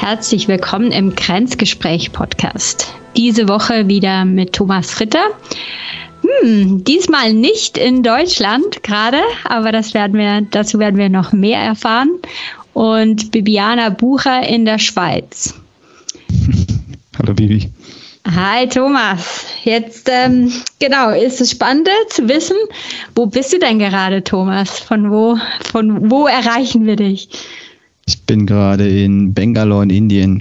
Herzlich willkommen im Grenzgespräch-Podcast. Diese Woche wieder mit Thomas Ritter. Hm, diesmal nicht in Deutschland gerade, aber das werden wir, dazu werden wir noch mehr erfahren. Und Bibiana Bucher in der Schweiz. Hallo Bibi. Hi Thomas. Jetzt ähm, genau ist es spannend zu wissen, wo bist du denn gerade, Thomas? Von wo von wo erreichen wir dich? Ich bin gerade in Bangalore in Indien.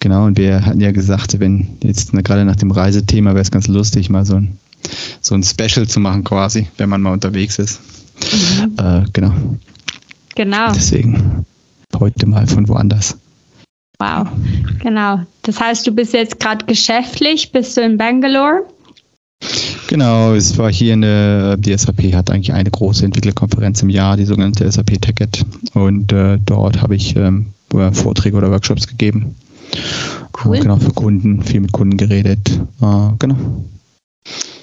Genau, und wir hatten ja gesagt, wenn jetzt gerade nach dem Reisethema wäre es ganz lustig, mal so ein, so ein Special zu machen quasi, wenn man mal unterwegs ist. Mhm. Äh, genau. Genau. Deswegen heute mal von woanders. Wow, genau. Das heißt, du bist jetzt gerade geschäftlich, bist du in Bangalore? Genau, es war hier eine, die SAP hat eigentlich eine große Entwicklerkonferenz im Jahr, die sogenannte SAP TechEd. Und äh, dort habe ich ähm, Vorträge oder Workshops gegeben. Cool. Genau, für Kunden, viel mit Kunden geredet. Äh, genau.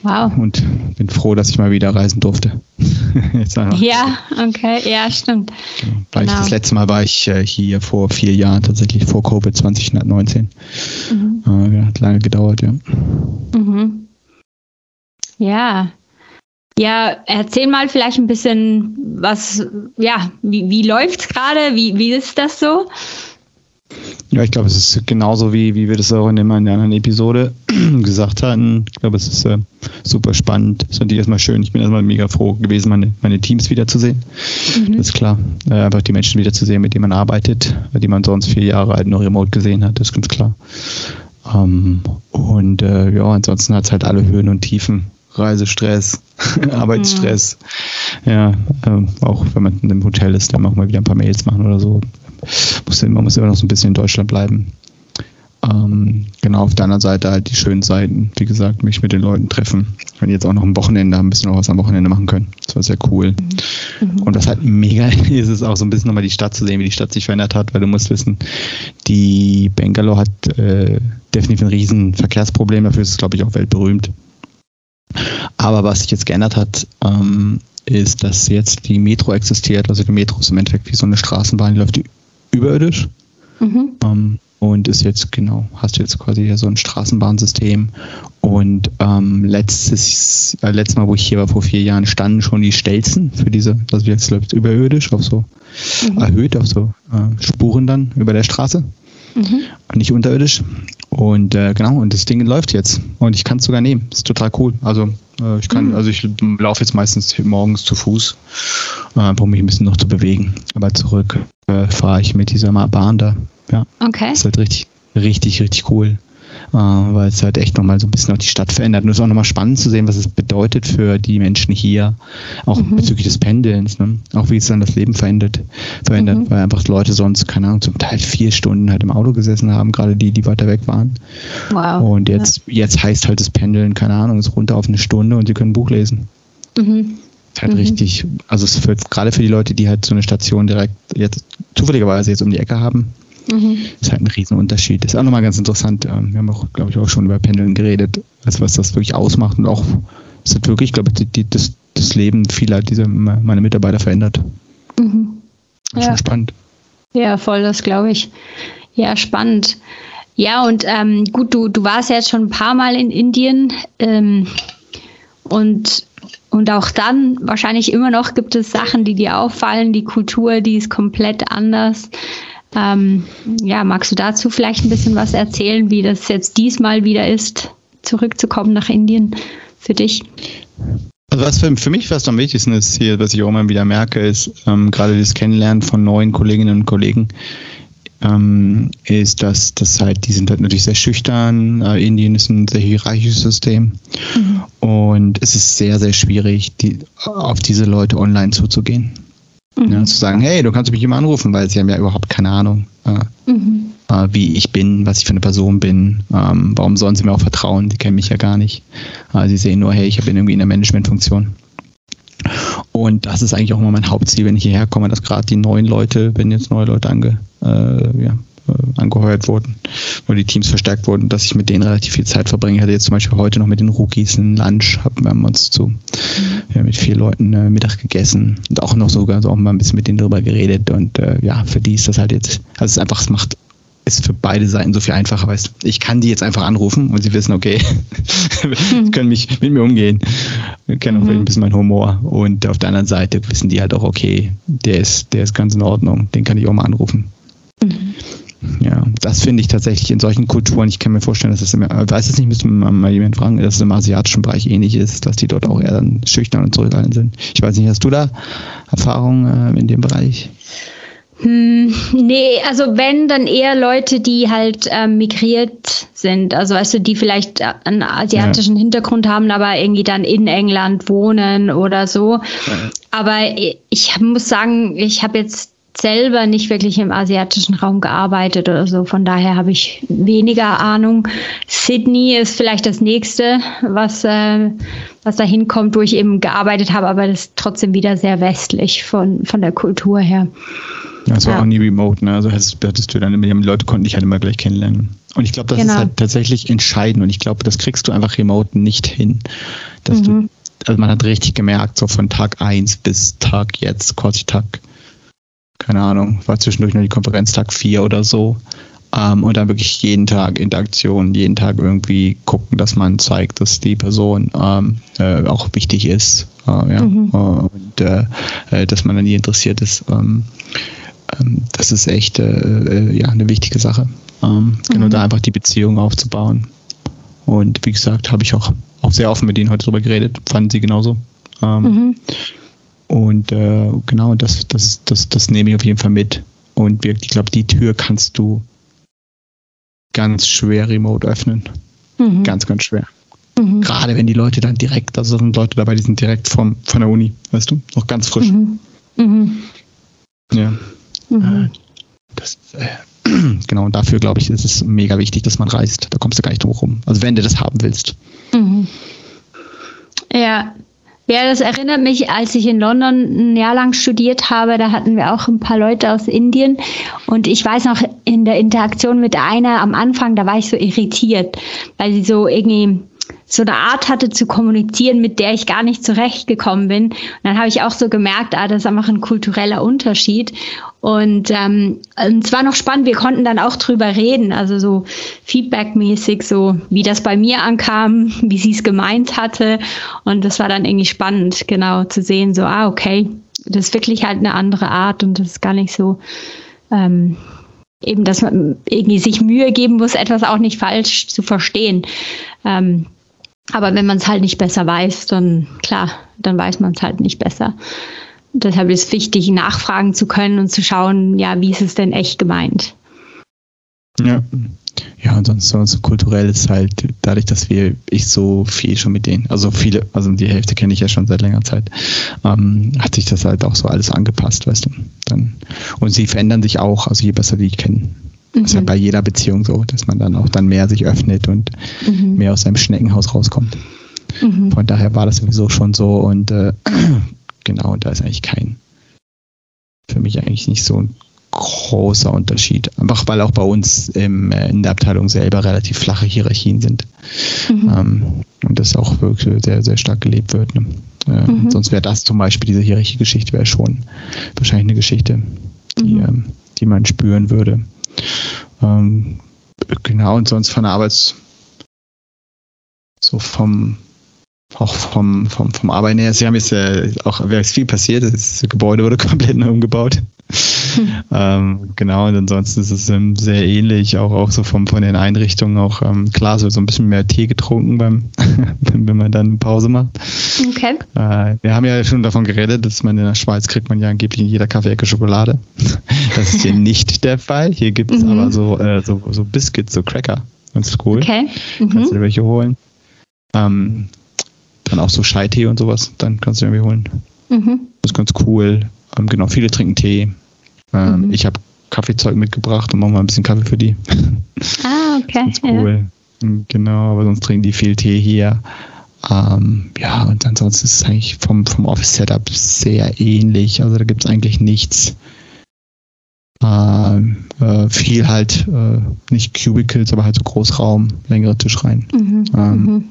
Wow. Und bin froh, dass ich mal wieder reisen durfte. ja, okay, ja, stimmt. Genau. Genau. Das letzte Mal war ich äh, hier vor vier Jahren, tatsächlich vor Covid 2019. Mhm. Äh, hat lange gedauert, ja. Mhm. Ja. Ja, erzähl mal vielleicht ein bisschen, was, ja, wie, wie läuft es gerade? Wie, wie ist das so? Ja, ich glaube, es ist genauso wie, wie wir das auch in der anderen Episode gesagt hatten. Ich glaube, es ist äh, super spannend. Es ist natürlich erstmal schön. Ich bin erstmal mega froh gewesen, meine, meine Teams wiederzusehen. Mhm. Das ist klar. Äh, einfach die Menschen wiederzusehen, mit denen man arbeitet, die man sonst vier Jahre alt nur remote gesehen hat, das ist ganz klar. Ähm, und äh, ja, ansonsten hat es halt alle Höhen und Tiefen. Reisestress, Arbeitsstress. Mhm. Ja, ähm, auch wenn man in einem Hotel ist, dann auch mal wieder ein paar Mails machen oder so muss, man muss immer noch so ein bisschen in Deutschland bleiben. Ähm, genau, auf der anderen Seite halt die schönen Seiten, wie gesagt, mich mit den Leuten treffen. Wenn die jetzt auch noch ein Wochenende haben, ein bisschen noch was am Wochenende machen können. Das war sehr cool. Mhm. Und was halt mega ist, ist auch so ein bisschen nochmal die Stadt zu sehen, wie die Stadt sich verändert hat, weil du musst wissen, die Bangalore hat äh, definitiv ein riesen Verkehrsproblem, dafür ist es, glaube ich, auch weltberühmt. Aber was sich jetzt geändert hat, ähm, ist, dass jetzt die Metro existiert. Also die Metro ist im Endeffekt wie so eine Straßenbahn, die läuft überirdisch. Mhm. Ähm, und ist jetzt, genau, hast du jetzt quasi so ein Straßenbahnsystem. Und ähm, letztes, äh, letztes Mal, wo ich hier war, vor vier Jahren, standen schon die Stelzen für diese, also jetzt läuft es überirdisch, auf so mhm. erhöht, auf so äh, Spuren dann über der Straße. Mhm. Und nicht unterirdisch. Und äh, genau, und das Ding läuft jetzt. Und ich kann es sogar nehmen. Das ist total cool. Also äh, ich kann, mhm. also ich laufe jetzt meistens morgens zu Fuß, äh, um mich ein bisschen noch zu bewegen. Aber zurück äh, fahre ich mit dieser Bahn da. Ja. Okay. Das ist halt richtig, richtig, richtig cool äh, weil es halt echt nochmal so ein bisschen auch die Stadt verändert. Und es ist auch nochmal spannend zu sehen, was es bedeutet für die Menschen hier, auch mhm. bezüglich des Pendelns, ne? auch wie es dann das Leben verändert, verändert mhm. weil einfach Leute sonst, keine Ahnung, zum Teil vier Stunden halt im Auto gesessen haben, gerade die, die weiter weg waren. Wow. Und jetzt, ja. jetzt heißt halt das Pendeln, keine Ahnung, ist runter auf eine Stunde und sie können ein Buch lesen. Mhm. halt mhm. richtig, also es wird gerade für die Leute, die halt so eine Station direkt jetzt zufälligerweise jetzt um die Ecke haben, Mhm. Ist halt ein Riesenunterschied. Ist auch nochmal ganz interessant. Ähm, wir haben auch, glaube ich, auch schon über Pendeln geredet, also was das wirklich ausmacht und auch, es hat wirklich, glaube ich, die, das, das Leben vieler dieser meine Mitarbeiter verändert. Mhm. Ja. Schon spannend. Ja, voll, das glaube ich. Ja, spannend. Ja, und ähm, gut, du, du warst ja jetzt schon ein paar Mal in Indien ähm, und, und auch dann wahrscheinlich immer noch gibt es Sachen, die dir auffallen. Die Kultur, die ist komplett anders. Ähm, ja, magst du dazu vielleicht ein bisschen was erzählen, wie das jetzt diesmal wieder ist, zurückzukommen nach Indien für dich? Also was für, für mich fast am wichtigsten ist hier, was ich auch immer wieder merke, ist ähm, gerade das Kennenlernen von neuen Kolleginnen und Kollegen, ähm, ist, dass das halt, die sind halt natürlich sehr schüchtern. Äh, Indien ist ein sehr hierarchisches System mhm. und es ist sehr, sehr schwierig, die, auf diese Leute online zuzugehen. Mhm. Ja, zu sagen, hey, du kannst mich immer anrufen, weil sie haben ja überhaupt keine Ahnung, äh, mhm. äh, wie ich bin, was ich für eine Person bin. Ähm, warum sollen sie mir auch vertrauen? Die kennen mich ja gar nicht. Äh, sie sehen nur, hey, ich bin irgendwie in der Managementfunktion. Und das ist eigentlich auch immer mein Hauptziel, wenn ich hierher komme, dass gerade die neuen Leute, wenn jetzt neue Leute ange, äh, ja, angeheuert wurden, wo die Teams verstärkt wurden, dass ich mit denen relativ viel Zeit verbringe. Ich hatte jetzt zum Beispiel heute noch mit den Rookies einen Lunch, haben wir uns zu mhm. ja, mit vier Leuten äh, Mittag gegessen und auch noch sogar so auch mal ein bisschen mit denen drüber geredet und äh, ja, für die ist das halt jetzt, also es ist einfach, es macht ist für beide Seiten so viel einfacher, weißt Ich kann die jetzt einfach anrufen und sie wissen, okay, sie können mich mit mir umgehen. Kennen auch mhm. ein bisschen meinen Humor. Und auf der anderen Seite wissen die halt auch, okay, der ist, der ist ganz in Ordnung, den kann ich auch mal anrufen. Mhm. Ja, das finde ich tatsächlich in solchen Kulturen, ich kann mir vorstellen, dass es im, weiß es nicht, müssen wir mal jemanden fragen, dass es im asiatischen Bereich ähnlich ist, dass die dort auch eher dann schüchtern und zurückhaltend sind. Ich weiß nicht, hast du da Erfahrungen äh, in dem Bereich? Hm, nee, also wenn, dann eher Leute, die halt ähm, migriert sind. Also weißt du, die vielleicht einen asiatischen ja. Hintergrund haben, aber irgendwie dann in England wohnen oder so. Ja. Aber ich muss sagen, ich habe jetzt selber nicht wirklich im asiatischen Raum gearbeitet oder so. Von daher habe ich weniger Ahnung. Sydney ist vielleicht das nächste, was, äh, was da hinkommt, wo ich eben gearbeitet habe, aber das ist trotzdem wieder sehr westlich von, von der Kultur her. Ja, es war ja. auch nie remote, ne? Also hattest, du dann, die Leute konnten dich halt immer gleich kennenlernen. Und ich glaube, das genau. ist halt tatsächlich entscheidend und ich glaube, das kriegst du einfach remote nicht hin. Dass mhm. du, also man hat richtig gemerkt, so von Tag 1 bis Tag jetzt, quasi Tag, keine Ahnung, war zwischendurch nur die Konferenz Tag 4 oder so. Ähm, und dann wirklich jeden Tag Interaktion, jeden Tag irgendwie gucken, dass man zeigt, dass die Person ähm, äh, auch wichtig ist. Äh, ja? Mhm. Und äh, äh dass man an ihr interessiert ist. Ähm, ähm, das ist echt äh, äh, ja, eine wichtige Sache. Ähm, genau mhm. da einfach die Beziehung aufzubauen. Und wie gesagt, habe ich auch, auch sehr offen mit ihnen heute darüber geredet, fanden sie genauso. Ähm, mhm. Und äh, genau, das, das, das, das nehme ich auf jeden Fall mit. Und wirklich, ich glaube, die Tür kannst du ganz schwer remote öffnen. Mhm. Ganz, ganz schwer. Mhm. Gerade wenn die Leute dann direkt, also sind Leute dabei, die sind direkt vom, von der Uni, weißt du, noch ganz frisch. Mhm. mhm. Ja. Mhm. Äh, das, äh, genau, und dafür glaube ich, ist es mega wichtig, dass man reist. Da kommst du gar nicht drum rum. Also wenn du das haben willst. Mhm. Ja. Ja, das erinnert mich, als ich in London ein Jahr lang studiert habe, da hatten wir auch ein paar Leute aus Indien. Und ich weiß noch, in der Interaktion mit einer am Anfang, da war ich so irritiert, weil sie so irgendwie so eine Art hatte zu kommunizieren, mit der ich gar nicht zurechtgekommen bin. Und dann habe ich auch so gemerkt, ah, das ist einfach ein kultureller Unterschied. Und ähm, es war noch spannend, wir konnten dann auch drüber reden, also so feedbackmäßig, so wie das bei mir ankam, wie sie es gemeint hatte. Und das war dann irgendwie spannend, genau zu sehen, so, ah, okay, das ist wirklich halt eine andere Art und das ist gar nicht so. Ähm, eben, dass man irgendwie sich Mühe geben muss, etwas auch nicht falsch zu verstehen. Ähm, aber wenn man es halt nicht besser weiß, dann klar, dann weiß man es halt nicht besser. Deshalb ist es wichtig, nachfragen zu können und zu schauen, ja, wie ist es denn echt gemeint? Ja. Ja, und sonst, sonst kulturell ist halt dadurch, dass wir, ich so viel schon mit denen, also viele, also die Hälfte kenne ich ja schon seit längerer Zeit, ähm, hat sich das halt auch so alles angepasst, weißt du. Dann, und sie verändern sich auch, also je besser die ich kenne. Mhm. Das ist ja bei jeder Beziehung so, dass man dann auch dann mehr sich öffnet und mhm. mehr aus seinem Schneckenhaus rauskommt. Mhm. Von daher war das sowieso schon so und äh, genau, da ist eigentlich kein, für mich eigentlich nicht so ein großer Unterschied. Einfach weil auch bei uns im, äh, in der Abteilung selber relativ flache Hierarchien sind. Mhm. Ähm, und das auch wirklich sehr, sehr stark gelebt wird. Ne? Äh, mhm. Sonst wäre das zum Beispiel, diese Hierarchie-Geschichte wäre schon wahrscheinlich eine Geschichte, die, mhm. ähm, die man spüren würde. Ähm, genau, und sonst von der Arbeits, so vom, auch vom, vom, vom Arbeiten her. Sie haben jetzt äh, auch, wäre viel passiert, das Gebäude wurde komplett neu umgebaut. ähm, genau, und ansonsten ist es ähm, sehr ähnlich, auch, auch so vom, von den Einrichtungen. Auch ähm, klar, so, so ein bisschen mehr Tee getrunken, beim, wenn man dann Pause macht. Okay. Äh, wir haben ja schon davon geredet, dass man in der Schweiz kriegt man ja angeblich in jeder Kaffeeecke Schokolade. das ist hier nicht der Fall. Hier gibt es mhm. aber so, äh, so, so Biscuits, so Cracker. Ganz cool. Okay. Mhm. Kannst du dir welche holen. Ähm, dann auch so Scheitee und sowas, dann kannst du irgendwie holen. Mhm. Das ist ganz cool. Ähm, genau, viele trinken Tee. Ähm, mhm. Ich habe Kaffeezeug mitgebracht und machen mal ein bisschen Kaffee für die. Ah, okay. das ist cool. Ja. Genau, aber sonst trinken die viel Tee hier. Ähm, ja, und ansonsten ist es eigentlich vom, vom Office-Setup sehr ähnlich. Also da gibt es eigentlich nichts. Ähm, äh, viel halt, äh, nicht Cubicles, aber halt so Großraum, längere Tischreihen. Mhm. Ähm, mhm.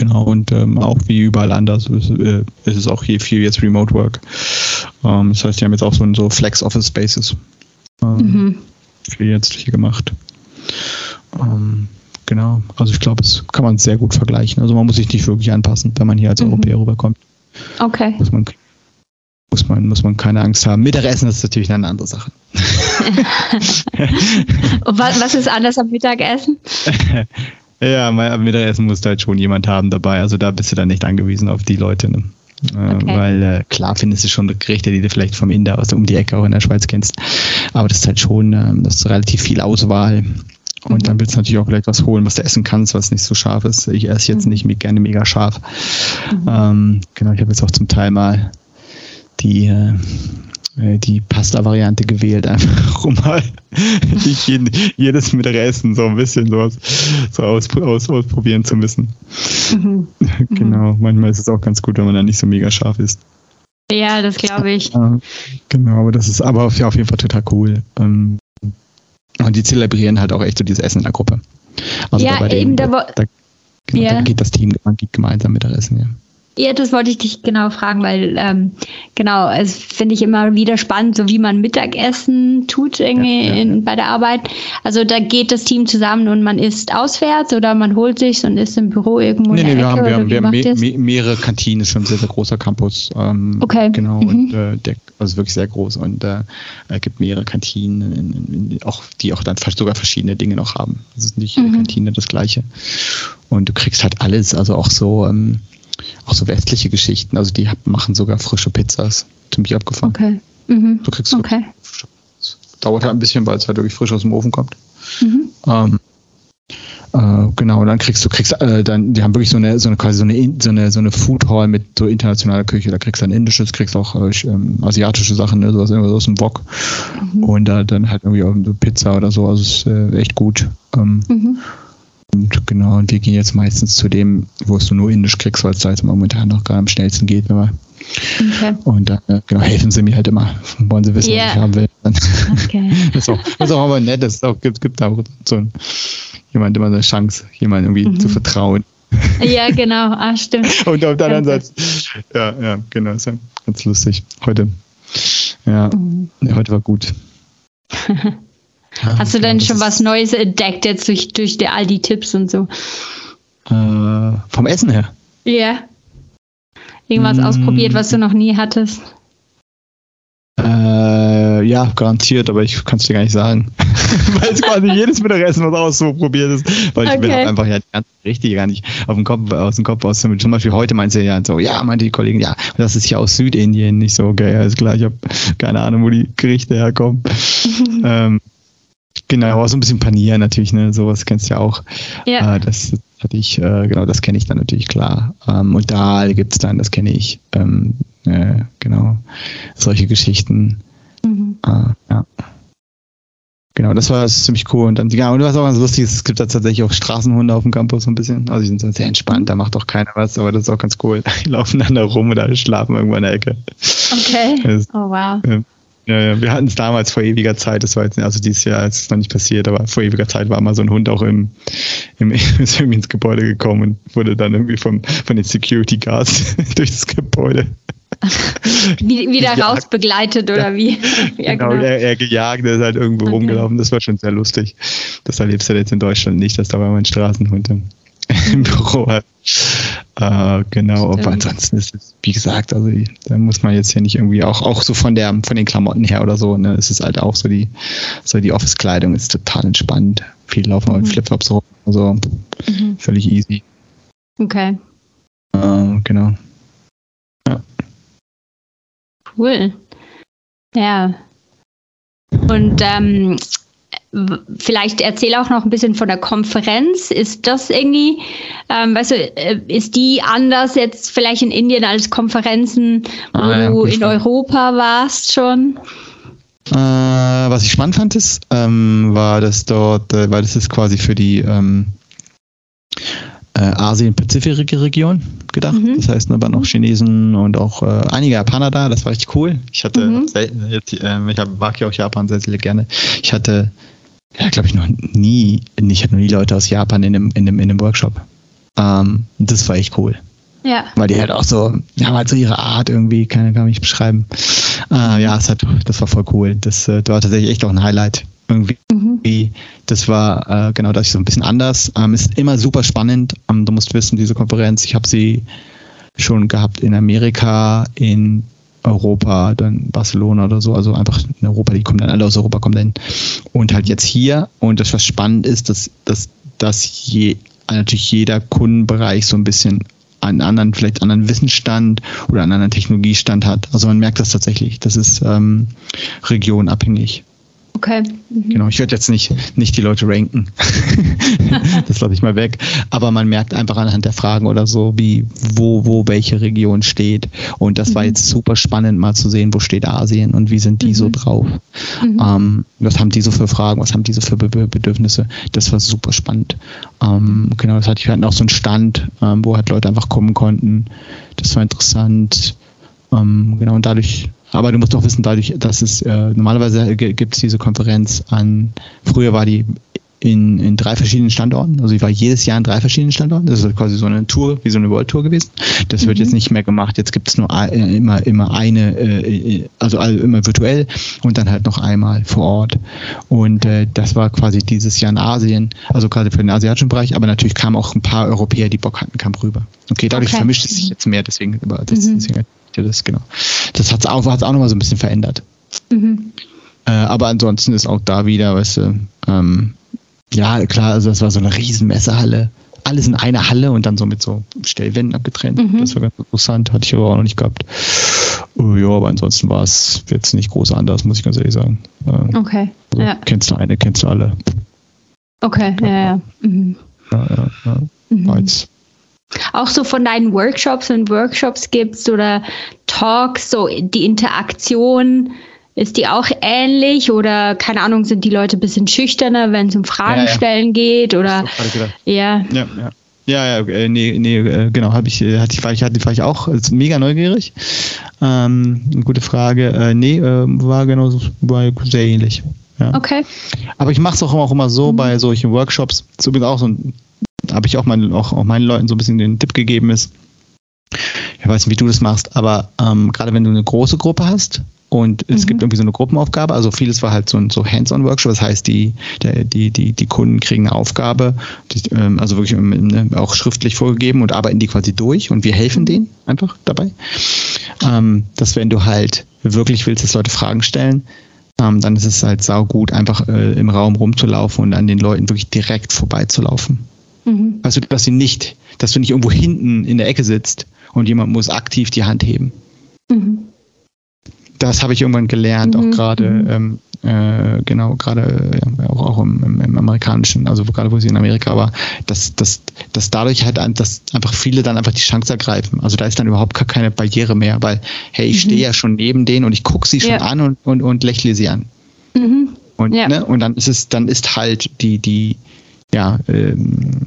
Genau, und ähm, auch wie überall anders ist, äh, ist, es auch hier viel jetzt Remote Work. Ähm, das heißt, die haben jetzt auch so, so Flex Office Spaces. Ähm, mhm. viel jetzt hier gemacht. Ähm, genau. Also ich glaube, es kann man sehr gut vergleichen. Also man muss sich nicht wirklich anpassen, wenn man hier als mhm. Europäer rüberkommt. Okay. Muss man, muss man, muss man keine Angst haben. Mittagessen ist natürlich eine andere Sache. Was, was ist anders am Mittagessen? ja, am Mittagessen musst du halt schon jemand haben dabei. Also da bist du dann nicht angewiesen auf die Leute. Ne? Äh, okay. Weil äh, klar findest du schon Gerichte, die du vielleicht vom Inder aus um die Ecke auch in der Schweiz kennst. Aber das ist halt schon, äh, das ist relativ viel Auswahl. Und mhm. dann willst du natürlich auch vielleicht was holen, was du essen kannst, was nicht so scharf ist. Ich esse jetzt mhm. nicht gerne mega scharf. Mhm. Ähm, genau, ich habe jetzt auch zum Teil mal die, äh die Pasta-Variante gewählt, einfach um mal nicht jeden, jedes Mittagessen so ein bisschen sowas so aus, aus, ausprobieren zu müssen. Mhm. genau, manchmal ist es auch ganz gut, wenn man dann nicht so mega scharf ist. Ja, das glaube ich. Genau, aber das ist aber auf, jeden Fall total cool. Ähm, und die zelebrieren halt auch echt so dieses Essen in der Gruppe. Also ja, da, eben, da, da, genau, ja. da geht das Team man geht gemeinsam Mittagessen, ja. Ja, das wollte ich dich genau fragen, weil ähm, genau, es finde ich immer wieder spannend, so wie man Mittagessen tut irgendwie ja, ja, in, bei der Arbeit. Also da geht das Team zusammen und man isst auswärts oder man holt sich und isst im Büro irgendwo nee, nee, wir Ecke, haben, wir haben, wir haben me me mehrere Kantinen, ist schon ein sehr, sehr großer Campus. Ähm, okay. Genau, mhm. und äh, der also wirklich sehr groß und äh, es gibt mehrere Kantinen, in, in, auch, die auch dann sogar verschiedene Dinge noch haben. Das ist nicht jede mhm. Kantine das gleiche. Und du kriegst halt alles, also auch so ähm, auch so westliche Geschichten. Also die machen sogar frische Pizzas. Ziemlich abgefahren. Okay. Mhm. Du kriegst okay. So, dauert halt ein bisschen, weil es halt wirklich frisch aus dem Ofen kommt. Mhm. Ähm, äh, genau, und dann kriegst du, kriegst äh, dann, die haben wirklich so eine, so eine quasi so eine, so eine, so eine Food Hall mit so internationaler Küche. Da kriegst du dann indisches, kriegst auch äh, ähm, asiatische Sachen, ne, sowas irgendwas aus dem Wok. Mhm. Und da dann halt irgendwie auch eine Pizza oder so. Also ist äh, echt gut. Ähm, mhm. Und genau, und wir gehen jetzt meistens zu dem, wo es du nur Indisch kriegst, weil es da jetzt momentan noch gerade am schnellsten geht. Wenn okay. Und dann äh, genau, helfen sie mir halt immer, wollen sie wissen, yeah. was ich haben will. Okay. das, ist auch, das ist auch aber nett, es gibt, gibt auch so jemand immer eine Chance, jemand irgendwie mhm. zu vertrauen. Ja, genau, ah, stimmt. Und auf der anderen Seite, ja, ja, genau, ist ja ganz lustig. Heute, ja, mhm. ja heute war gut. Hast du denn schon was Neues entdeckt jetzt durch, durch die, all die Tipps und so? Äh, vom Essen her? Ja. Yeah. Irgendwas mm. ausprobiert, was du noch nie hattest? Äh, ja, garantiert, aber ich kann es dir gar nicht sagen. weil es quasi jedes Mittagessen was ausprobiert ist. Weil ich okay. mir einfach ja ganz richtig gar nicht auf den Kopf, aus dem Kopf aus. Zum Beispiel heute meinte sie ja so, ja, meinte die Kollegin, ja, das ist ja aus Südindien. Nicht so, okay, alles klar, ich habe keine Ahnung, wo die Gerichte herkommen. ähm, Genau, aber so ein bisschen panieren natürlich, ne? Sowas kennst du ja auch. Ja. Äh, das hatte ich, äh, genau, das kenne ich dann natürlich klar. Ähm, und da gibt es dann, das kenne ich, ähm, äh, genau, solche Geschichten. Mhm. Äh, ja. Genau, das war ziemlich cool. Und dann, ja, und was auch ganz lustig ist, es gibt da tatsächlich auch Straßenhunde auf dem Campus so ein bisschen. Also die sind so sehr entspannt, da macht auch keiner was, aber das ist auch ganz cool. Die laufen dann da rum oder schlafen irgendwo in der Ecke. Okay. Das, oh wow. Ja, ja, wir hatten es damals vor ewiger Zeit, das war jetzt, also dieses Jahr ist es noch nicht passiert, aber vor ewiger Zeit war mal so ein Hund auch im, im ist irgendwie ins Gebäude gekommen und wurde dann irgendwie vom, von den Security Guards durch das Gebäude wieder raus begleitet oder wie? Ja, genau, genau. Er, er, gejagt, er ist halt irgendwo okay. rumgelaufen. Das war schon sehr lustig. Das erlebst du jetzt in Deutschland nicht, dass da mal ein Straßenhund im, im Büro hat. Äh, genau, aber ansonsten ist es, wie gesagt, also da muss man jetzt hier nicht irgendwie auch, auch so von der, von den Klamotten her oder so, ne, es ist halt auch so die, so die Office-Kleidung ist total entspannt. Viele laufen mhm. mit Flipflops rum, also mhm. völlig easy. Okay. Äh, genau. Ja. Cool. Ja. Und ähm, Vielleicht erzähl auch noch ein bisschen von der Konferenz. Ist das irgendwie, ähm, weißt du, äh, ist die anders jetzt vielleicht in Indien als Konferenzen, wo ah, ja, du in Europa warst schon? Äh, was ich spannend fand, ist, ähm, war das dort, äh, weil das ist quasi für die ähm, äh, Asien-Pazifik-Region gedacht. Mhm. Das heißt, da waren auch Chinesen und auch äh, einige Japaner da. Das war echt cool. Ich hatte, mhm. selten, jetzt, äh, ich mag ja auch Japan sehr, sehr gerne. Ich hatte ja, glaube ich, noch nie, ich hatte noch nie Leute aus Japan in einem, in einem, in einem Workshop. Ähm, das war echt cool. Ja. Weil die halt auch so, haben halt so ihre Art irgendwie, kann, kann ich nicht beschreiben. Äh, ja, es hat, das war voll cool. Das, äh, war tatsächlich echt auch ein Highlight. irgendwie. Mhm. Das war äh, genau das so ein bisschen anders. Ähm, ist immer super spannend. Ähm, du musst wissen, diese Konferenz, ich habe sie schon gehabt in Amerika, in Europa, dann Barcelona oder so, also einfach in Europa, die kommen dann alle aus Europa, kommen dann und halt jetzt hier. Und das, was spannend ist, dass, dass, dass je, natürlich jeder Kundenbereich so ein bisschen einen anderen, vielleicht anderen Wissensstand oder einen anderen Technologiestand hat. Also man merkt das tatsächlich. Das ist ähm, regionabhängig. Okay. Mhm. Genau, ich werde jetzt nicht, nicht die Leute ranken. das lasse ich mal weg. Aber man merkt einfach anhand der Fragen oder so, wie, wo, wo welche Region steht. Und das mhm. war jetzt super spannend, mal zu sehen, wo steht Asien und wie sind die mhm. so drauf. Mhm. Ähm, was haben die so für Fragen, was haben die so für Bedürfnisse? Das war super spannend. Ähm, genau, das hatte ich hatten auch so einen Stand, ähm, wo halt Leute einfach kommen konnten. Das war interessant. Ähm, genau, und dadurch aber du musst auch wissen, dadurch, dass es äh, normalerweise gibt es diese Konferenz an, früher war die in, in drei verschiedenen Standorten. Also ich war jedes Jahr in drei verschiedenen Standorten. Das ist quasi so eine Tour, wie so eine World Tour gewesen. Das mhm. wird jetzt nicht mehr gemacht. Jetzt gibt es nur äh, immer, immer eine, äh, also immer virtuell und dann halt noch einmal vor Ort. Und äh, das war quasi dieses Jahr in Asien, also gerade für den asiatischen Bereich, aber natürlich kamen auch ein paar Europäer, die Bock hatten, kamen rüber. Okay, dadurch okay. vermischt es sich jetzt mehr, deswegen, aber das, mhm. deswegen ja, das genau. Das hat es auch, hat's auch nochmal so ein bisschen verändert. Mhm. Äh, aber ansonsten ist auch da wieder, weißt du, ähm, ja, klar, also das war so eine riesen Messehalle. Alles in einer Halle und dann so mit so Stellwänden abgetrennt. Mhm. Das war ganz interessant, hatte ich aber auch noch nicht gehabt. Uh, ja, aber ansonsten war es jetzt nicht groß anders, muss ich ganz ehrlich sagen. Äh, okay. Also, ja. Kennst du eine, kennst du alle. Okay, ja, ja. Mhm. Ja, ja, ja. Mhm. Auch so von deinen Workshops und Workshops gibt's oder Talks, so die Interaktion, ist die auch ähnlich oder keine Ahnung, sind die Leute ein bisschen schüchterner, wenn es um Fragen ja, ja. stellen geht oder ja. Ja, ja. Ja, ja, äh, nee, nee, äh, genau, habe ich, äh, hatte ich, war ich, hatte, war ich auch mega neugierig. Ähm, gute Frage. Äh, nee, äh, war genau war sehr ähnlich. Ja. Okay. Aber ich mache es auch, auch immer so mhm. bei solchen Workshops. Das ist übrigens auch so ein habe ich auch, mein, auch, auch meinen Leuten so ein bisschen den Tipp gegeben ist, ich weiß nicht, wie du das machst, aber ähm, gerade wenn du eine große Gruppe hast und es mhm. gibt irgendwie so eine Gruppenaufgabe, also vieles war halt so ein so Hands-on-Workshop, das heißt, die, der, die, die, die Kunden kriegen eine Aufgabe, die, ähm, also wirklich ne, auch schriftlich vorgegeben und arbeiten die quasi durch und wir helfen denen einfach dabei. Ähm, dass wenn du halt wirklich willst, dass Leute Fragen stellen, ähm, dann ist es halt saugut, einfach äh, im Raum rumzulaufen und an den Leuten wirklich direkt vorbeizulaufen. Mhm. Also, dass sie nicht, dass du nicht irgendwo hinten in der Ecke sitzt und jemand muss aktiv die Hand heben. Mhm. Das habe ich irgendwann gelernt, mhm. auch gerade, mhm. ähm, äh, genau, gerade ja, auch, auch im, im, im, amerikanischen, also gerade wo sie in Amerika war, dass, dass, dass dadurch halt dass einfach viele dann einfach die Chance ergreifen. Also da ist dann überhaupt gar keine Barriere mehr, weil, hey, ich stehe mhm. ja schon neben denen und ich gucke sie schon ja. an und, und, und lächle sie an. Mhm. Und, ja. ne, und dann ist es, dann ist halt die, die, ja, ähm,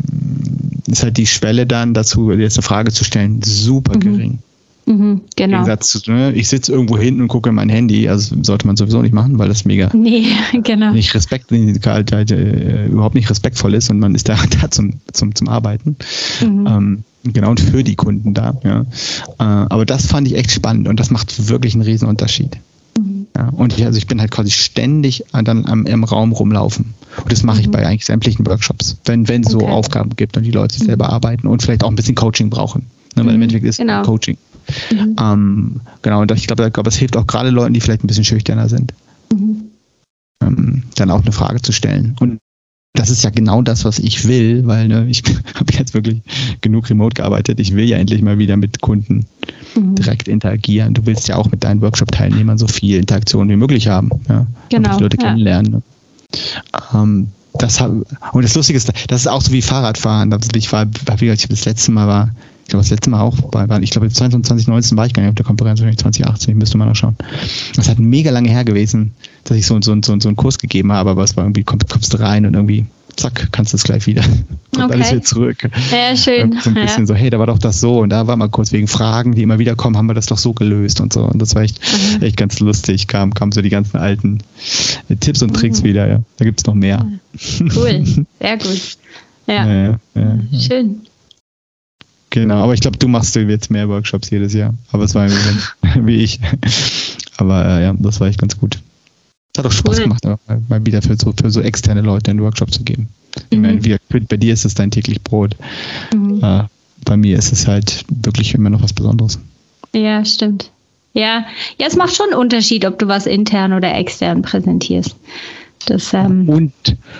ist halt die Schwelle dann dazu, jetzt eine Frage zu stellen, super mhm. gering. Mhm, genau. Im Gegensatz zu, ne, ich sitze irgendwo hinten und gucke in mein Handy, also sollte man sowieso nicht machen, weil das mega nee, genau. nicht Respekt, halt, halt, äh, überhaupt nicht respektvoll ist und man ist da, da zum, zum, zum Arbeiten. Mhm. Ähm, genau, und für die Kunden da. Ja. Äh, aber das fand ich echt spannend und das macht wirklich einen riesen Unterschied. Ja, und ich, also ich bin halt quasi ständig dann am, im Raum rumlaufen. Und das mache ich mhm. bei eigentlich sämtlichen Workshops, wenn wenn es okay. so Aufgaben gibt und die Leute sich selber mhm. arbeiten und vielleicht auch ein bisschen Coaching brauchen. Ne, weil im mhm. Endeffekt ist genau. Coaching. Mhm. Ähm, genau, und ich glaube, glaub, es hilft auch gerade Leuten, die vielleicht ein bisschen schüchterner sind, mhm. ähm, dann auch eine Frage zu stellen. Und das ist ja genau das, was ich will, weil ne, ich habe jetzt wirklich genug remote gearbeitet. Ich will ja endlich mal wieder mit Kunden mhm. direkt interagieren. Du willst ja auch mit deinen Workshop-Teilnehmern so viel Interaktion wie möglich haben. Ja? Genau. Und Leute ja. kennenlernen. Ne? Ähm, das hab, und das Lustige ist, das ist auch so wie Fahrradfahren. Ich war, wie ich das letzte Mal war, ich glaube, das letzte Mal auch bei, ich glaube, 2019 war ich gar nicht auf der Konferenz, 2018, müsste man noch schauen. Das hat mega lange her gewesen, dass ich so, so, so, so einen Kurs gegeben habe, aber es war irgendwie, kommst, kommst du rein und irgendwie, zack, kannst du es gleich wieder. Kommt okay. alles wieder zurück. Ja, schön. So ein bisschen ja. so, hey, da war doch das so und da war mal kurz wegen Fragen, die immer wieder kommen, haben wir das doch so gelöst und so. Und das war echt, mhm. echt ganz lustig. Kam, kam so die ganzen alten Tipps und Tricks mhm. wieder, ja. Da gibt es noch mehr. Cool, sehr gut. Ja, ja Schön. Genau, aber ich glaube, du machst jetzt mehr Workshops jedes Jahr. Aber es war wie ich. Aber äh, ja, das war echt ganz gut. Es hat auch Spaß cool. gemacht, mal, wieder für so, für so externe Leute einen Workshop zu geben. Mhm. Meine, wie, bei dir ist es dein täglich Brot. Mhm. Äh, bei mir ist es halt wirklich immer noch was Besonderes. Ja, stimmt. Ja, ja, es macht schon einen Unterschied, ob du was intern oder extern präsentierst. Das, ähm, und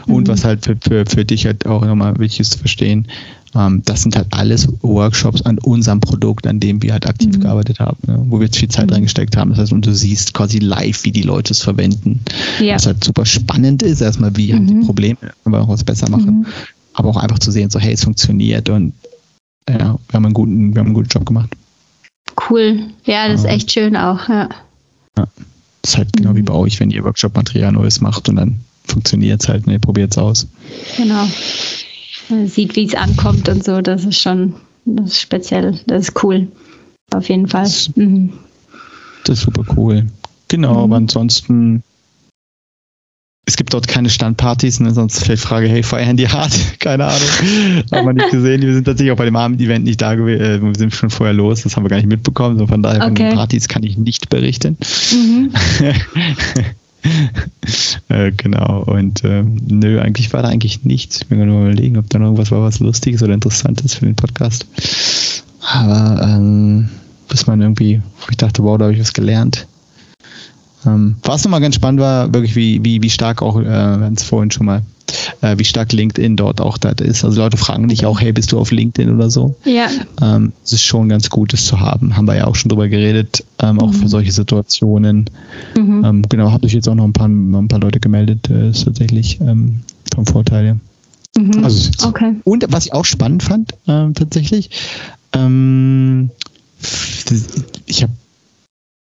und was halt für, für, für dich halt auch nochmal wichtig ist zu verstehen, das sind halt alles Workshops an unserem Produkt, an dem wir halt aktiv mhm. gearbeitet haben, ne? wo wir jetzt viel Zeit mhm. reingesteckt haben. Das heißt, und du siehst quasi live, wie die Leute es verwenden. Ja. Was halt super spannend ist, erstmal, wie mhm. haben die mhm. Probleme, können wir auch was besser machen. Mhm. Aber auch einfach zu sehen, so, hey, es funktioniert und ja, wir haben einen guten, wir haben einen guten Job gemacht. Cool. Ja, das ist echt schön auch, ja. ja. Das ist halt genau wie mhm. bei euch, wenn ihr Workshop-Material Neues macht und dann funktioniert es halt, ne, probiert es aus. Genau. Sieht, wie es ankommt und so, das ist schon das ist speziell, das ist cool. Auf jeden Fall. Das, mhm. das ist super cool. Genau, mhm. aber ansonsten es gibt dort keine Standpartys, ne? sonst vielleicht Frage, hey, feiern die hart? Keine Ahnung. haben wir nicht gesehen. Wir sind tatsächlich auch bei dem Abend-Event nicht da gewesen. Äh, wir sind schon vorher los, das haben wir gar nicht mitbekommen. So von daher okay. von den Partys kann ich nicht berichten. Mhm. äh, genau. Und ähm, nö, eigentlich war da eigentlich nichts. Ich will nur überlegen, ob da noch irgendwas war, was Lustiges oder Interessantes für den Podcast. Aber ähm, bis man irgendwie, ich dachte, wow, da habe ich was gelernt. Ähm, was nochmal ganz spannend war, wirklich wie, wie, wie stark auch, äh, wir hatten es vorhin schon mal, äh, wie stark LinkedIn dort auch da ist. Also Leute fragen dich auch, hey, bist du auf LinkedIn oder so? Ja. Ähm, es ist schon ganz gut, das zu haben. Haben wir ja auch schon drüber geredet, ähm, auch mhm. für solche Situationen. Mhm. Ähm, genau, habe ich jetzt auch noch ein paar, noch ein paar Leute gemeldet, äh, ist tatsächlich ähm, vom Vorteil, ja. Mhm. Also, okay. Und was ich auch spannend fand, äh, tatsächlich, ähm, ich habe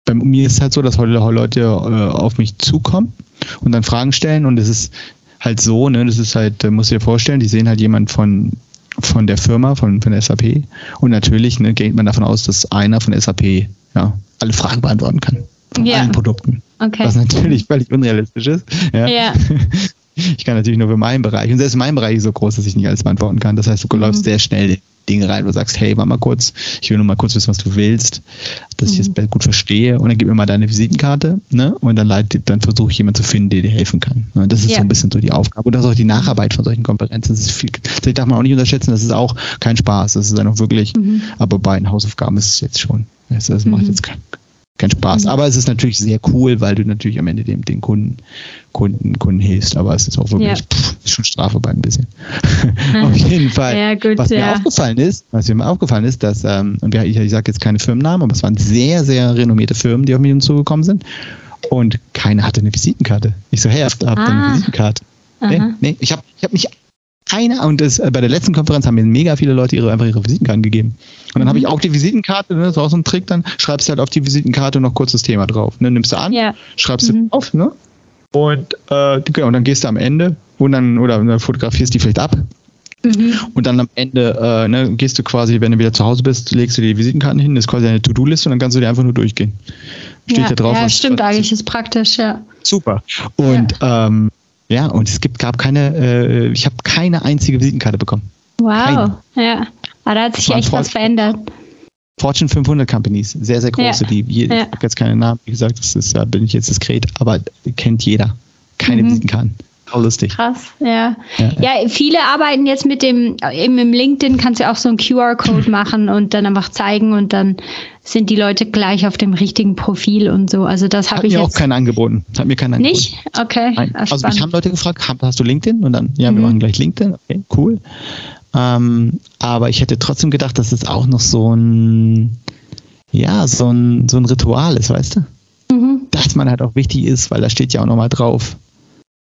bei mir ist es halt so, dass heute Leute äh, auf mich zukommen und dann Fragen stellen und es ist halt so, ne, das ist halt, muss ich dir vorstellen, die sehen halt jemand von von der Firma, von, von der SAP und natürlich ne, geht man davon aus, dass einer von SAP ja, alle Fragen beantworten kann von ja. allen Produkten. Okay. Was natürlich völlig unrealistisch ist. Ja. ja. Ich kann natürlich nur für meinen Bereich und selbst mein Bereich ist so groß, dass ich nicht alles beantworten kann. Das heißt, du mhm. läufst sehr schnell Dinge rein, wo du sagst, hey, warte mal kurz, ich will nur mal kurz wissen, was du willst, dass mhm. ich das gut verstehe und dann gib mir mal deine Visitenkarte ne? und dann, dann versuche ich jemanden zu finden, der dir helfen kann. Ne? Das ist ja. so ein bisschen so die Aufgabe und das ist auch die Nacharbeit von solchen Konferenzen. Das, ist viel, das darf man auch nicht unterschätzen, das ist auch kein Spaß, das ist dann auch wirklich, mhm. aber bei den Hausaufgaben ist es jetzt schon. Das, das macht mhm. jetzt kein, kein Spaß. Mhm. Aber es ist natürlich sehr cool, weil du natürlich am Ende dem, den Kunden, Kunden, Kunden hilfst. Aber es ist auch wirklich, ja. pff, ist schon strafbar ein bisschen. Auf jeden Fall. Ja, gut, was ja. mir aufgefallen ist, was mir aufgefallen ist, dass, ähm, und ich, ich sage jetzt keine Firmennamen, aber es waren sehr, sehr renommierte Firmen, die auf mich zugekommen sind. Und keiner hatte eine Visitenkarte. Ich so, hey, habt ihr ah. eine Visitenkarte? Nee, nee, ich habe ich hab mich keiner, und das, äh, bei der letzten Konferenz haben mir mega viele Leute ihre, einfach ihre Visitenkarten gegeben. Und dann mhm. habe ich auch die Visitenkarte, ne, das ist auch so ein Trick, dann schreibst du halt auf die Visitenkarte noch kurz das Thema drauf. Ne, nimmst du an, ja. schreibst mhm. du drauf, ne? Und, äh, genau, und dann gehst du am Ende und dann, oder dann fotografierst die vielleicht ab. Mhm. Und dann am Ende äh, ne, gehst du quasi, wenn du wieder zu Hause bist, legst du die Visitenkarten hin, das ist quasi eine To-Do-Liste und dann kannst du die einfach nur durchgehen. Steht ja, da drauf. Ja, stimmt, eigentlich ist praktisch, ja. Super. Und ja. ähm, ja, und es gibt, gab keine, äh, ich habe keine einzige Visitenkarte bekommen. Wow, keine. ja. Aber da hat sich echt was verändert. Fortune 500 Companies, sehr, sehr große, ja. die, je, ja. ich habe jetzt keine Namen, wie gesagt, das ist, da bin ich jetzt diskret, aber kennt jeder. Keine mhm. Visitenkarten. Auch lustig. Krass, ja. ja. Ja, viele arbeiten jetzt mit dem, eben im LinkedIn kannst du auch so einen QR-Code machen und dann einfach zeigen und dann sind die Leute gleich auf dem richtigen Profil und so. Also das habe ich mir jetzt auch keinen angeboten. Hat mir keinen angeboten. Nicht? Okay. Nein. Also mich haben Leute gefragt, hast du LinkedIn? Und dann, ja, wir mhm. machen gleich LinkedIn. Okay, cool. Ähm, aber ich hätte trotzdem gedacht, dass es auch noch so ein, ja, so ein, so ein Ritual ist, weißt du? Mhm. Dass man halt auch wichtig ist, weil da steht ja auch nochmal drauf,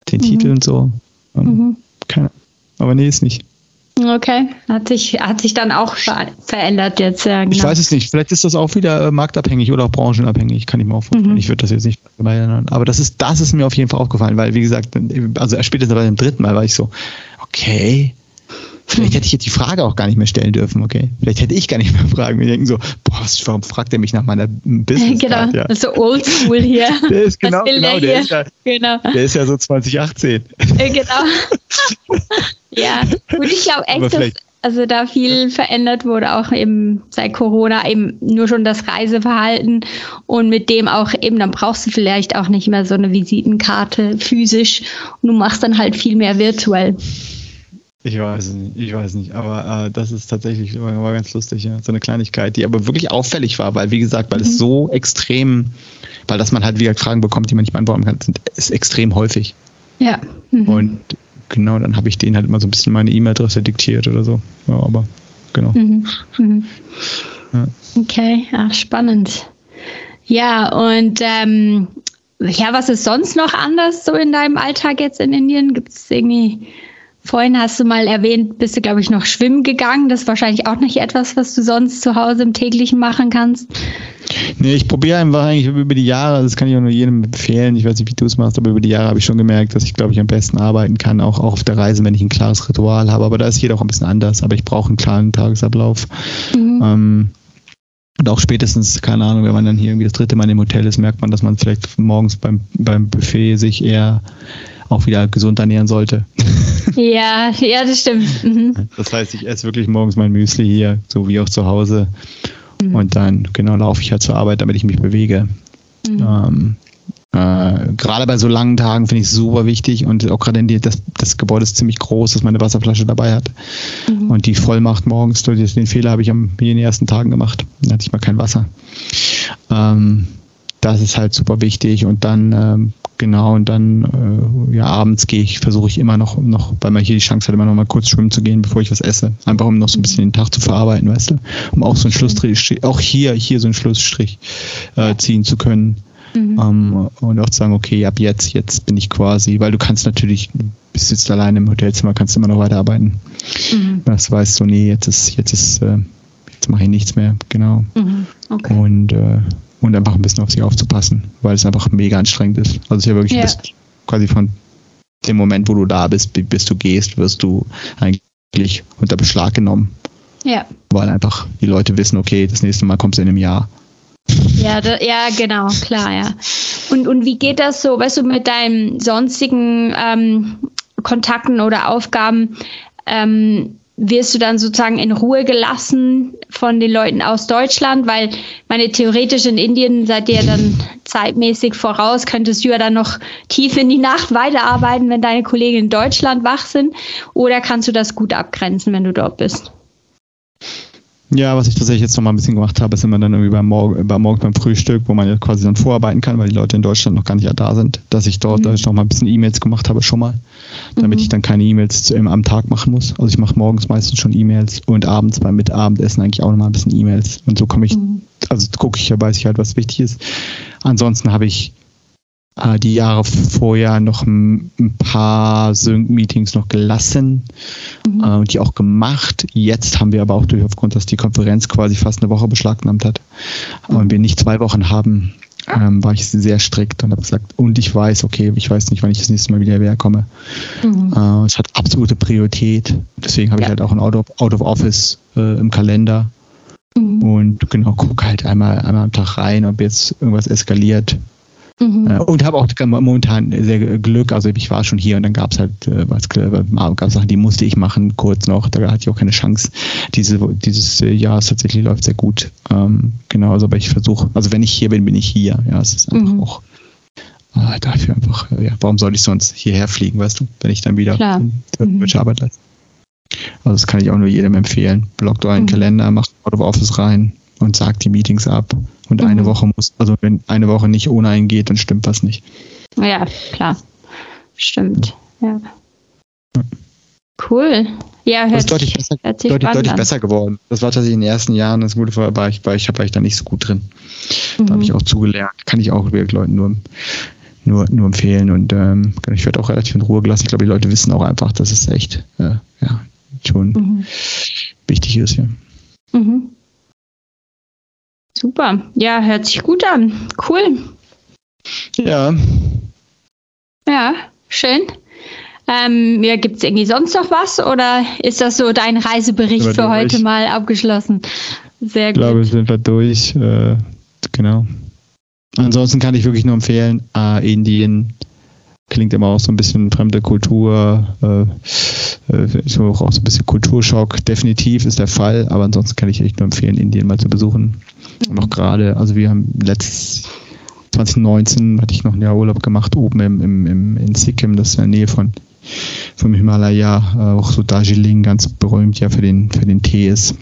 den mhm. Titel und so. Und mhm. keine, aber nee, ist nicht. Okay, hat sich, hat sich dann auch verändert jetzt. Ja, genau. Ich weiß es nicht. Vielleicht ist das auch wieder äh, marktabhängig oder auch branchenabhängig, kann ich mir auch vorstellen. Mhm. Ich würde das jetzt nicht erinnern. Aber das ist, das ist mir auf jeden Fall aufgefallen, weil, wie gesagt, also spätestens bei dem dritten Mal war ich so, okay, Vielleicht hätte ich jetzt die Frage auch gar nicht mehr stellen dürfen, okay? Vielleicht hätte ich gar nicht mehr fragen. Wir denken so, boah, warum fragt er mich nach meiner Business? Genau, ja. das ist so oldschool hier. Der ist genau, genau, der, der, ist ja, genau. der ist ja so 2018. Genau. ja, und ich glaube echt, dass Also da viel verändert wurde, auch eben seit Corona, eben nur schon das Reiseverhalten und mit dem auch eben, dann brauchst du vielleicht auch nicht mehr so eine Visitenkarte physisch und du machst dann halt viel mehr virtuell. Ich weiß nicht, ich weiß nicht, aber äh, das ist tatsächlich war, war ganz lustig, ja. so eine Kleinigkeit, die aber wirklich auffällig war, weil wie gesagt, weil mhm. es so extrem, weil dass man halt wieder Fragen bekommt, die man nicht beantworten kann, sind, ist extrem häufig. Ja. Mhm. Und genau, dann habe ich denen halt immer so ein bisschen meine E-Mail-Adresse diktiert oder so. Ja, aber genau. Mhm. Mhm. Ja. Okay, ach, spannend. Ja, und ähm, ja, was ist sonst noch anders so in deinem Alltag jetzt in Indien? Gibt es irgendwie Vorhin hast du mal erwähnt, bist du, glaube ich, noch schwimmen gegangen. Das ist wahrscheinlich auch nicht etwas, was du sonst zu Hause im täglichen machen kannst. Nee, ich probiere einfach eigentlich über die Jahre, das kann ich auch nur jedem empfehlen. Ich weiß nicht, wie du es machst, aber über die Jahre habe ich schon gemerkt, dass ich, glaube ich, am besten arbeiten kann, auch, auch auf der Reise, wenn ich ein klares Ritual habe. Aber da ist jeder auch ein bisschen anders. Aber ich brauche einen klaren Tagesablauf. Mhm. Ähm, und auch spätestens, keine Ahnung, wenn man dann hier irgendwie das dritte Mal im Hotel ist, merkt man, dass man vielleicht morgens beim, beim Buffet sich eher auch wieder gesund ernähren sollte. Ja, ja, das stimmt. Mhm. Das heißt, ich esse wirklich morgens mein Müsli hier, so wie auch zu Hause. Mhm. Und dann, genau, laufe ich halt zur Arbeit, damit ich mich bewege. Mhm. Ähm, äh, gerade bei so langen Tagen finde ich es super wichtig und auch gerade das, das Gebäude ist ziemlich groß, dass man eine Wasserflasche dabei hat mhm. und die voll macht morgens. Den Fehler habe ich am, in den ersten Tagen gemacht. Da hatte ich mal kein Wasser. Ähm, das ist halt super wichtig und dann ähm, Genau, und dann äh, ja, abends gehe ich, versuche ich immer noch, noch, weil man hier die Chance hat, immer noch mal kurz schwimmen zu gehen, bevor ich was esse. Einfach um noch so ein bisschen den Tag zu verarbeiten, weißt du? Um auch so einen Schlussstrich, auch hier, hier so einen Schlussstrich äh, ziehen zu können. Mhm. Ähm, und auch zu sagen, okay, ab jetzt, jetzt bin ich quasi, weil du kannst natürlich, bist jetzt alleine im Hotelzimmer, kannst immer noch weiterarbeiten. Mhm. Das weißt du, nee, jetzt ist, jetzt ist, äh, jetzt mache ich nichts mehr, genau. Mhm. Okay. Und äh, und einfach ein bisschen auf sich aufzupassen, weil es einfach mega anstrengend ist. Also es ist ja wirklich ja. quasi von dem Moment, wo du da bist, bis du gehst, wirst du eigentlich unter Beschlag genommen. Ja. Weil einfach die Leute wissen, okay, das nächste Mal kommst du in einem Jahr. Ja, da, ja, genau, klar, ja. Und, und wie geht das so, weißt du, mit deinen sonstigen ähm, Kontakten oder Aufgaben? Ähm, wirst du dann sozusagen in Ruhe gelassen von den Leuten aus Deutschland, weil meine theoretisch in Indien seid ihr dann zeitmäßig voraus, könntest du ja dann noch tief in die Nacht weiterarbeiten, wenn deine Kollegen in Deutschland wach sind, oder kannst du das gut abgrenzen, wenn du dort bist? Ja, was ich tatsächlich jetzt noch mal ein bisschen gemacht habe, ist immer dann irgendwie beim Morgen, beim Morgen beim Frühstück, wo man ja quasi dann vorarbeiten kann, weil die Leute in Deutschland noch gar nicht da sind, dass ich dort mhm. noch mal ein bisschen E-Mails gemacht habe schon mal, damit mhm. ich dann keine E-Mails am Tag machen muss. Also ich mache morgens meistens schon E-Mails und abends beim Mitabendessen eigentlich auch noch mal ein bisschen E-Mails. Und so komme ich, mhm. also gucke ich ja, weiß ich halt, was wichtig ist. Ansonsten habe ich äh, die Jahre vorher noch ein, ein paar Sync-Meetings noch gelassen mhm. äh, die auch gemacht. Jetzt haben wir aber auch durch aufgrund, dass die Konferenz quasi fast eine Woche beschlagnahmt hat mhm. und wir nicht zwei Wochen haben, ähm, war ich sehr strikt und habe gesagt, und ich weiß, okay, ich weiß nicht, wann ich das nächste Mal wieder hierher komme. Mhm. Äh, es hat absolute Priorität. Deswegen habe ja. ich halt auch ein Out of, Out of Office äh, im Kalender. Mhm. Und genau, gucke halt einmal, einmal am Tag rein, ob jetzt irgendwas eskaliert. Mhm. Äh, und habe auch momentan sehr Glück. Also ich war schon hier und dann gab es halt äh, was, gab Sachen, die musste ich machen, kurz noch. Da hatte ich auch keine Chance. Diese, dieses Jahr ist tatsächlich läuft sehr gut. Ähm, genau, also aber ich versuche, also wenn ich hier bin, bin ich hier. Ja, es ist einfach mhm. auch äh, dafür einfach, ja, warum soll ich sonst hierher fliegen, weißt du, wenn ich dann wieder deutsche mhm. Arbeit leiste. Also das kann ich auch nur jedem empfehlen. Blockt euren mhm. Kalender, macht Out of Office rein und sagt die Meetings ab. Und mhm. eine Woche muss, also wenn eine Woche nicht ohne einen geht, dann stimmt was nicht. Ja, klar. Stimmt. Ja. Cool. Ja, hört, das ist deutlich, besser, deutlich, deutlich besser geworden. Das war tatsächlich in den ersten Jahren das Gute, war ich, war ich, war ich da nicht so gut drin. Mhm. Da habe ich auch zugelernt. Kann ich auch wirklich Leuten nur, nur, nur empfehlen. Und ähm, ich werde auch relativ in Ruhe gelassen. Ich glaube, die Leute wissen auch einfach, dass es echt äh, ja, schon mhm. wichtig ist. Ja. Mhm. Super. Ja, hört sich gut an. Cool. Ja. Ja, schön. Ähm, ja, Gibt es irgendwie sonst noch was oder ist das so dein Reisebericht für durch. heute mal abgeschlossen? Sehr gut. Ich glaube, sind wir durch. Äh, genau. Ansonsten kann ich wirklich nur empfehlen, äh, Indien klingt immer auch so ein bisschen fremde Kultur, äh, äh, auch so ein bisschen Kulturschock. Definitiv ist der Fall, aber ansonsten kann ich echt nur empfehlen, Indien mal zu besuchen. Und auch gerade, also wir haben letztes 2019 hatte ich noch ein Jahr Urlaub gemacht oben im, im, im in Sikkim, das ist in der Nähe von vom Himalaya, äh, auch so Darjeeling ganz berühmt ja für den für den Tee ist.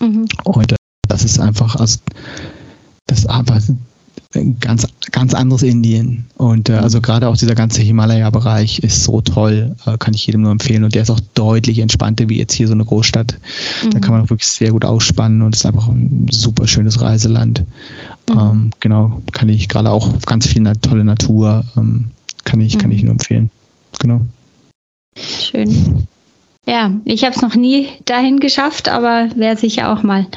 Mhm. Und das ist einfach, also das ist einfach ein ganz, ganz anderes Indien. Und äh, also gerade auch dieser ganze Himalaya-Bereich ist so toll, äh, kann ich jedem nur empfehlen. Und der ist auch deutlich entspannter wie jetzt hier so eine Großstadt. Mhm. Da kann man wirklich sehr gut ausspannen und es ist einfach ein super schönes Reiseland. Mhm. Ähm, genau, kann ich gerade auch ganz viel tolle Natur, ähm, kann ich, mhm. kann ich nur empfehlen. Genau. Schön. Ja, ich habe es noch nie dahin geschafft, aber wäre sicher auch mal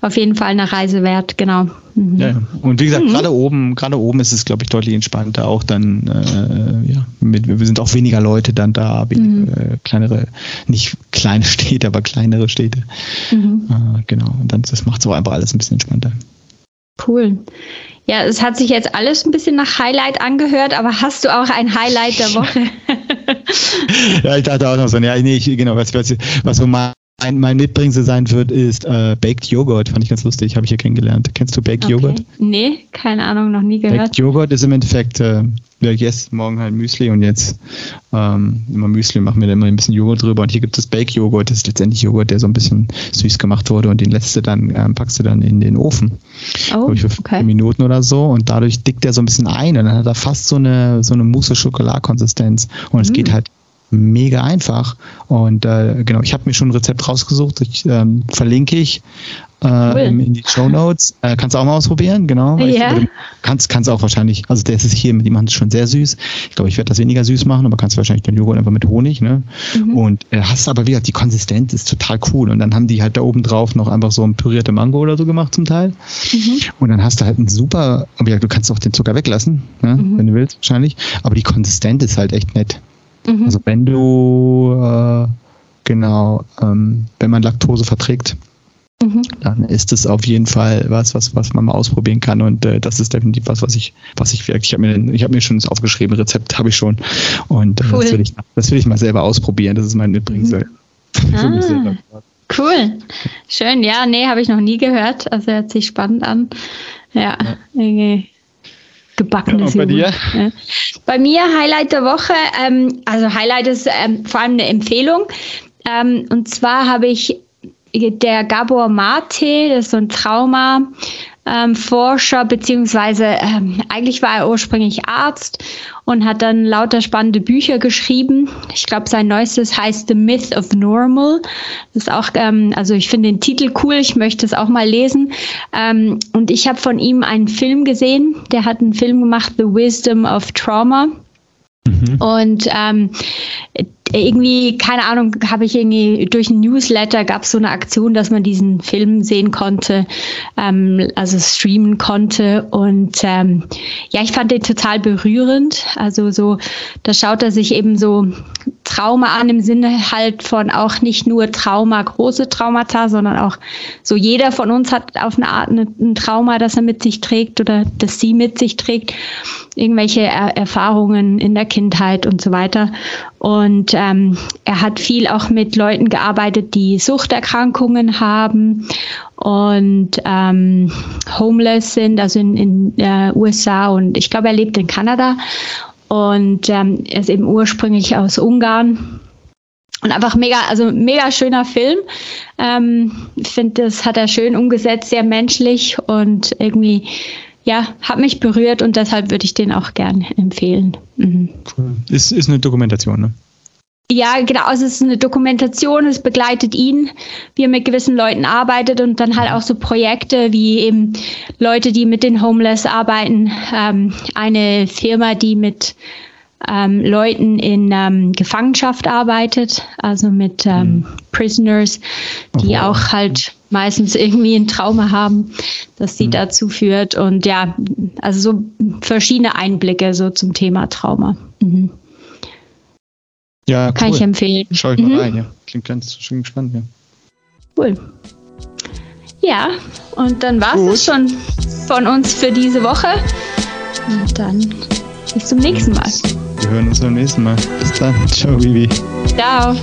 auf jeden Fall eine Reise wert, genau. Mhm. Ja, und wie gesagt, mhm. gerade oben, gerade oben ist es, glaube ich, deutlich entspannter. Auch dann, äh, ja, mit, wir sind auch weniger Leute dann da, weniger, mhm. äh, kleinere, nicht kleine Städte, aber kleinere Städte. Mhm. Äh, genau, und dann das macht es auch einfach alles ein bisschen entspannter. Cool. Ja, es hat sich jetzt alles ein bisschen nach Highlight angehört, aber hast du auch ein Highlight der Woche? ja, ich dachte auch noch so, ja, nee, ich, genau, was, was, was so mein, mein Mitbringsel sein wird, ist äh, Baked Joghurt. Fand ich ganz lustig, habe ich hier kennengelernt. Kennst du Baked okay. Joghurt? Nee, keine Ahnung, noch nie gehört. Baked Joghurt ist im Endeffekt, äh, ja, yes, morgen halt Müsli und jetzt ähm, immer Müsli, machen wir da immer ein bisschen Joghurt drüber. Und hier gibt es Baked Joghurt, das ist letztendlich Joghurt, der so ein bisschen süß gemacht wurde und den lässt du dann, ähm, packst du dann in den Ofen. Oh, ich, für okay. Minuten oder so und dadurch dickt der so ein bisschen ein und dann hat er fast so eine, so eine Mousse-Schokolade-Konsistenz und es mm. geht halt mega einfach. Und äh, genau, ich habe mir schon ein Rezept rausgesucht, ich, ähm, verlinke ich äh, cool. in die Show Notes. Äh, kannst du auch mal ausprobieren, genau. Ja. Ich, kannst, kannst auch wahrscheinlich, also der ist hier, die machen es schon sehr süß. Ich glaube, ich werde das weniger süß machen, aber kannst wahrscheinlich den Joghurt einfach mit Honig, ne? Mhm. Und äh, hast aber wieder, die Konsistenz ist total cool. Und dann haben die halt da oben drauf noch einfach so ein pürierte Mango oder so gemacht zum Teil. Mhm. Und dann hast du halt ein super, ja, du kannst auch den Zucker weglassen, ne? Mhm. wenn du willst, wahrscheinlich. Aber die Konsistenz ist halt echt nett. Mhm. Also wenn du äh, genau, ähm, wenn man Laktose verträgt, mhm. dann ist es auf jeden Fall was, was, was man mal ausprobieren kann. Und äh, das ist definitiv was, was ich, was ich wirklich, ich habe mir, ich habe mir schon das aufgeschrieben, Rezept habe ich schon. Und äh, cool. das will ich, das will ich mal selber ausprobieren. Das ist mein Mitbringsel. Mhm. Ah, cool. Schön, ja, nee, habe ich noch nie gehört. Also hört sich spannend an. Ja, ja gebackenes ja, bei dir? Ja. Bei mir Highlight der Woche, ähm, also Highlight ist ähm, vor allem eine Empfehlung. Ähm, und zwar habe ich der Gabor Mate, das ist so ein Trauma, ähm, Forscher, beziehungsweise ähm, eigentlich war er ursprünglich Arzt und hat dann lauter spannende Bücher geschrieben. Ich glaube, sein neuestes heißt The Myth of Normal. Das ist auch, ähm, also ich finde den Titel cool, ich möchte es auch mal lesen. Ähm, und ich habe von ihm einen Film gesehen, der hat einen Film gemacht, The Wisdom of Trauma. Mhm. Und ähm, irgendwie, keine Ahnung, habe ich irgendwie durch ein Newsletter gab es so eine Aktion, dass man diesen Film sehen konnte, ähm, also streamen konnte. Und ähm, ja, ich fand den total berührend. Also so, da schaut er sich eben so Trauma an im Sinne halt von auch nicht nur Trauma, große Traumata, sondern auch so jeder von uns hat auf eine Art ein Trauma, das er mit sich trägt oder das sie mit sich trägt. Irgendwelche er Erfahrungen in der Kindheit und so weiter. Und ähm, er hat viel auch mit Leuten gearbeitet, die Suchterkrankungen haben und ähm, homeless sind, also in den äh, USA und ich glaube, er lebt in Kanada und ähm, er ist eben ursprünglich aus Ungarn. Und einfach mega, also mega schöner Film. Ähm, finde, das hat er schön umgesetzt, sehr menschlich und irgendwie ja, hat mich berührt und deshalb würde ich den auch gern empfehlen. Mhm. Ist, ist eine Dokumentation, ne? Ja, genau. Also es ist eine Dokumentation, es begleitet ihn, wie er mit gewissen Leuten arbeitet und dann halt auch so Projekte wie eben Leute, die mit den Homeless arbeiten. Ähm, eine Firma, die mit ähm, Leuten in ähm, Gefangenschaft arbeitet, also mit ähm, mhm. Prisoners, die auch halt meistens irgendwie ein Trauma haben, das sie mhm. dazu führt. Und ja, also so verschiedene Einblicke so zum Thema Trauma. Mhm. Ja, Kann ich empfehlen. Schau ich mal mhm. rein, ja. Klingt ganz schön spannend, ja. Cool. Ja, und dann war es schon von uns für diese Woche. Und dann bis zum nächsten Mal. Wir hören uns beim nächsten Mal. Bis dann. Ciao, Vivi. Ciao.